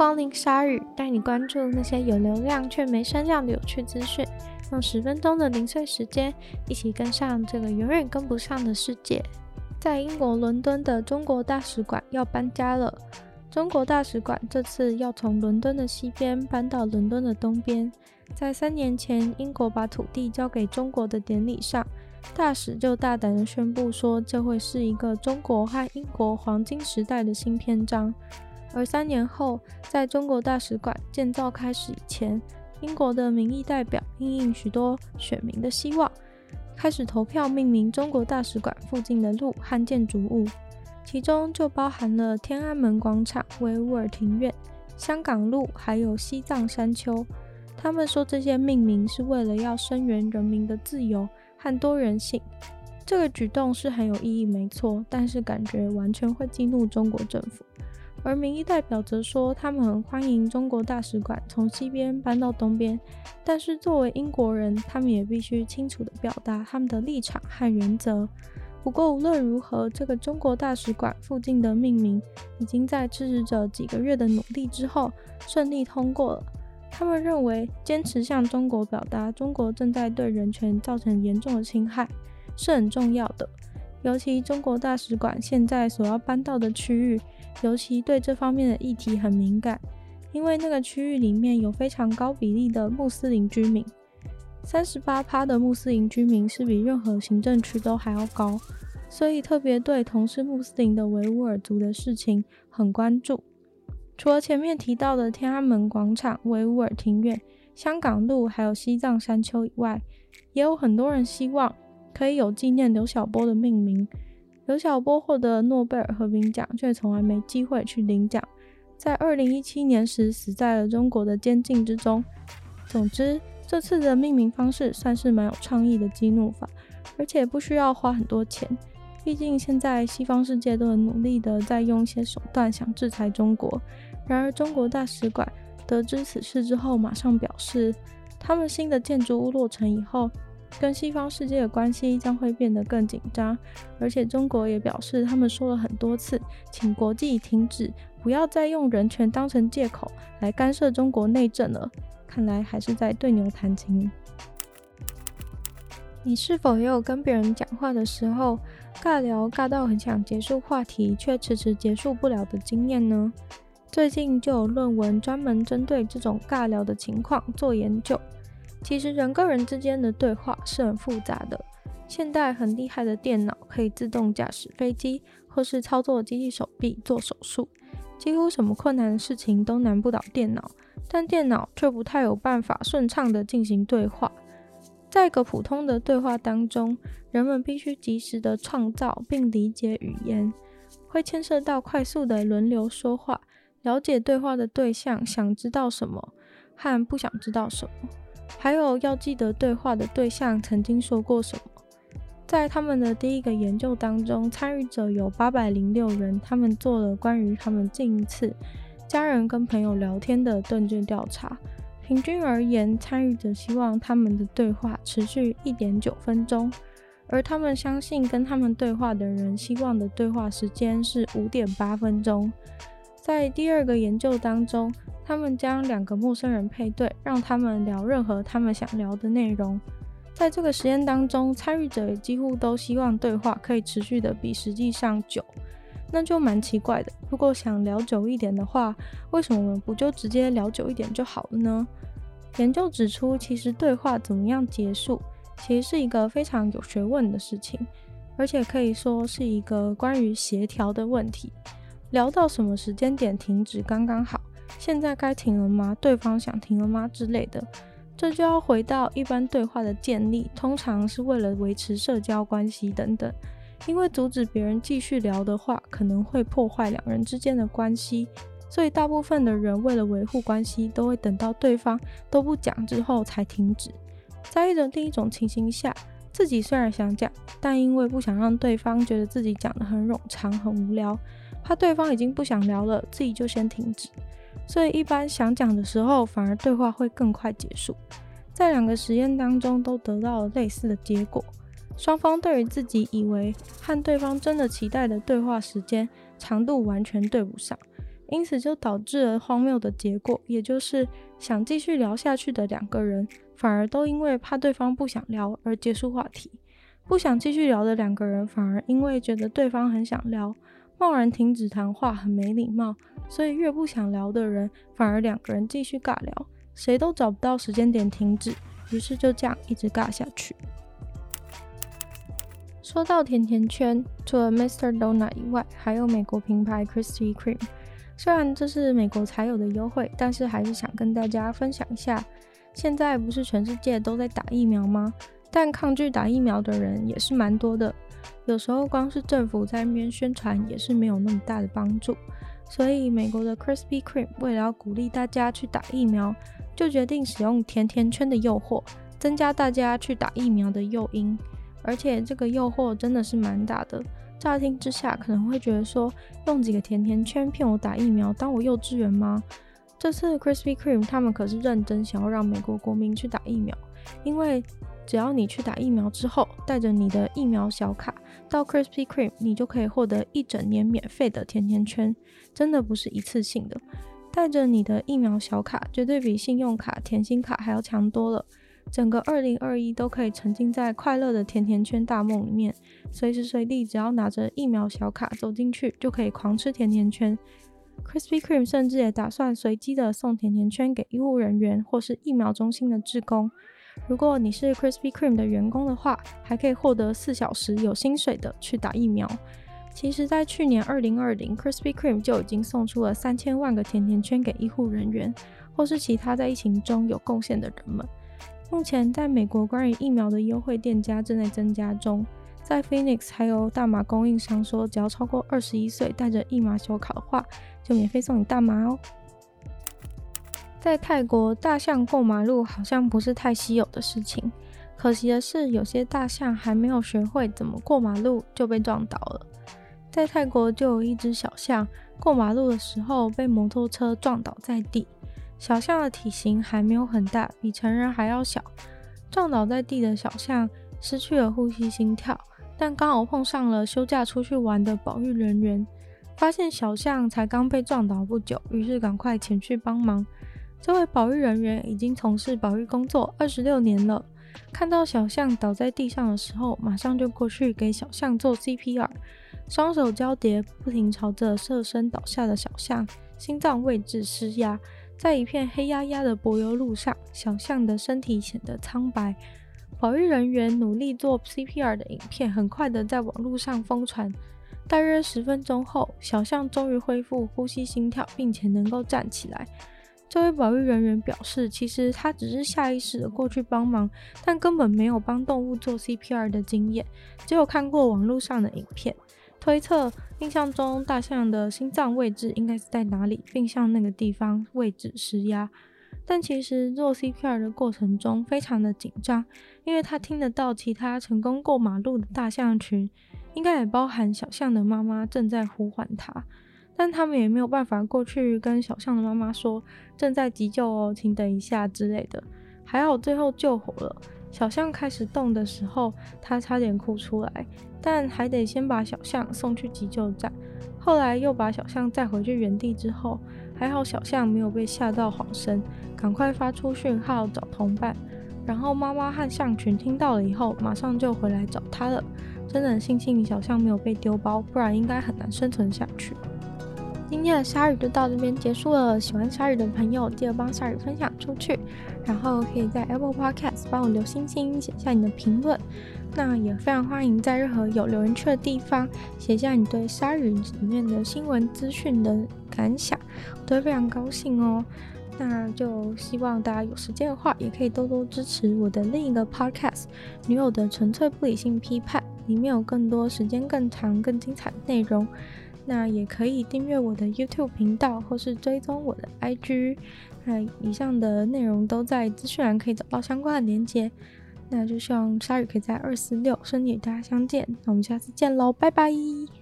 光临鲨鱼，带你关注那些有流量却没声量的有趣资讯。用十分钟的零碎时间，一起跟上这个永远跟不上的世界。在英国伦敦的中国大使馆要搬家了。中国大使馆这次要从伦敦的西边搬到伦敦的东边。在三年前，英国把土地交给中国的典礼上，大使就大胆地宣布说，这会是一个中国和英国黄金时代的新篇章。而三年后，在中国大使馆建造开始以前，英国的民意代表应应许多选民的希望，开始投票命名中国大使馆附近的路和建筑物，其中就包含了天安门广场、维吾尔庭院、香港路，还有西藏山丘。他们说这些命名是为了要声援人民的自由和多元性。这个举动是很有意义，没错，但是感觉完全会激怒中国政府。而民意代表则说，他们很欢迎中国大使馆从西边搬到东边，但是作为英国人，他们也必须清楚地表达他们的立场和原则。不过无论如何，这个中国大使馆附近的命名已经在支持者几个月的努力之后顺利通过了。他们认为，坚持向中国表达中国正在对人权造成严重的侵害是很重要的，尤其中国大使馆现在所要搬到的区域。尤其对这方面的议题很敏感，因为那个区域里面有非常高比例的穆斯林居民，三十八趴的穆斯林居民是比任何行政区都还要高，所以特别对同是穆斯林的维吾尔族的事情很关注。除了前面提到的天安门广场、维吾尔庭院、香港路，还有西藏山丘以外，也有很多人希望可以有纪念刘晓波的命名。刘晓波获得诺贝尔和平奖，却从来没机会去领奖。在二零一七年时，死在了中国的监禁之中。总之，这次的命名方式算是蛮有创意的激怒法，而且不需要花很多钱。毕竟现在西方世界都很努力的在用一些手段想制裁中国。然而，中国大使馆得知此事之后，马上表示，他们新的建筑物落成以后，跟西方世界的关系将会变得更紧张，而且中国也表示，他们说了很多次，请国际停止，不要再用人权当成借口来干涉中国内政了。看来还是在对牛弹琴。你是否也有跟别人讲话的时候，尬聊尬到很想结束话题，却迟迟结束不了的经验呢？最近就有论文专门针对这种尬聊的情况做研究。其实人跟人之间的对话是很复杂的。现代很厉害的电脑可以自动驾驶飞机，或是操作机器手臂做手术，几乎什么困难的事情都难不倒电脑。但电脑却不太有办法顺畅地进行对话。在一个普通的对话当中，人们必须及时地创造并理解语言，会牵涉到快速的轮流说话，了解对话的对象想知道什么和不想知道什么。还有要记得对话的对象曾经说过什么。在他们的第一个研究当中，参与者有八百零六人，他们做了关于他们近一次家人跟朋友聊天的问卷调查。平均而言，参与者希望他们的对话持续一点九分钟，而他们相信跟他们对话的人希望的对话时间是五点八分钟。在第二个研究当中，他们将两个陌生人配对，让他们聊任何他们想聊的内容。在这个实验当中，参与者几乎都希望对话可以持续的比实际上久，那就蛮奇怪的。如果想聊久一点的话，为什么我们不就直接聊久一点就好了呢？研究指出，其实对话怎么样结束，其实是一个非常有学问的事情，而且可以说是一个关于协调的问题。聊到什么时间点停止刚刚好？现在该停了吗？对方想停了吗？之类的，这就要回到一般对话的建立，通常是为了维持社交关系等等。因为阻止别人继续聊的话，可能会破坏两人之间的关系，所以大部分的人为了维护关系，都会等到对方都不讲之后才停止。在一种第一种情形下，自己虽然想讲，但因为不想让对方觉得自己讲得很冗长、很无聊，怕对方已经不想聊了，自己就先停止。所以，一般想讲的时候，反而对话会更快结束。在两个实验当中，都得到了类似的结果。双方对于自己以为和对方真的期待的对话时间长度完全对不上，因此就导致了荒谬的结果，也就是想继续聊下去的两个人，反而都因为怕对方不想聊而结束话题；不想继续聊的两个人，反而因为觉得对方很想聊，贸然停止谈话很没礼貌，所以越不想聊的人，反而两个人继续尬聊，谁都找不到时间点停止，于是就这样一直尬下去。说到甜甜圈，除了 Mr. Donut 以外，还有美国品牌 Krispy Kreme。虽然这是美国才有的优惠，但是还是想跟大家分享一下。现在不是全世界都在打疫苗吗？但抗拒打疫苗的人也是蛮多的。有时候光是政府在那边宣传也是没有那么大的帮助。所以美国的 Krispy Kreme 为了要鼓励大家去打疫苗，就决定使用甜甜圈的诱惑，增加大家去打疫苗的诱因。而且这个诱惑真的是蛮大的，乍听之下可能会觉得说，用几个甜甜圈骗我打疫苗，当我幼稚园吗？这次 Krispy Kreme 他们可是认真想要让美国国民去打疫苗，因为只要你去打疫苗之后，带着你的疫苗小卡到 Krispy Kreme，你就可以获得一整年免费的甜甜圈，真的不是一次性的，带着你的疫苗小卡，绝对比信用卡、甜心卡还要强多了。整个二零二一都可以沉浸在快乐的甜甜圈大梦里面，随时随地只要拿着疫苗小卡走进去，就可以狂吃甜甜圈。Krispy Kreme 甚至也打算随机的送甜甜圈给医护人员或是疫苗中心的志工。如果你是 Krispy Kreme 的员工的话，还可以获得四小时有薪水的去打疫苗。其实，在去年二零二零，Krispy Kreme 就已经送出了三千万个甜甜圈给医护人员或是其他在疫情中有贡献的人们。目前，在美国关于疫苗的优惠店家正在增加中。在 Phoenix 还有大麻供应商说，只要超过二十一岁带着疫苗小卡的话，就免费送你大麻哦。在泰国，大象过马路好像不是太稀有的事情。可惜的是，有些大象还没有学会怎么过马路就被撞倒了。在泰国，就有一只小象过马路的时候被摩托车撞倒在地。小象的体型还没有很大，比成人还要小。撞倒在地的小象失去了呼吸、心跳，但刚好碰上了休假出去玩的保育人员，发现小象才刚被撞倒不久，于是赶快前去帮忙。这位保育人员已经从事保育工作二十六年了，看到小象倒在地上的时候，马上就过去给小象做 CPR，双手交叠，不停朝着侧身倒下的小象心脏位置施压。在一片黑压压的柏油路上，小象的身体显得苍白。保育人员努力做 CPR 的影片很快的在网络上疯传。大约十分钟后，小象终于恢复呼吸、心跳，并且能够站起来。这位保育人员表示，其实他只是下意识的过去帮忙，但根本没有帮动物做 CPR 的经验，只有看过网络上的影片。推测，印象中大象的心脏位置应该是在哪里，并向那个地方位置施压。但其实做 CPR 的过程中非常的紧张，因为他听得到其他成功过马路的大象群，应该也包含小象的妈妈正在呼唤他，但他们也没有办法过去跟小象的妈妈说正在急救哦，请等一下之类的。还好最后救活了。小象开始动的时候，他差点哭出来，但还得先把小象送去急救站。后来又把小象载回去原地之后，还好小象没有被吓到晃神，赶快发出讯号找同伴。然后妈妈和象群听到了以后，马上就回来找他了。真的很庆幸小象没有被丢包，不然应该很难生存下去。今天的鲨鱼就到这边结束了。喜欢鲨鱼的朋友，记得帮鲨鱼分享出去，然后可以在 Apple Podcast 帮我留星星，写下你的评论。那也非常欢迎在任何有留言区的地方写下你对鲨鱼里面的新闻资讯的感想，我都会非常高兴哦。那就希望大家有时间的话，也可以多多支持我的另一个 Podcast《女友的纯粹不理性批判》，里面有更多时间更长、更精彩的内容。那也可以订阅我的 YouTube 频道，或是追踪我的 IG。那以上的内容都在资讯栏可以找到相关的连接。那就希望鲨鱼可以在二四六顺利与大家相见。那我们下次见喽，拜拜。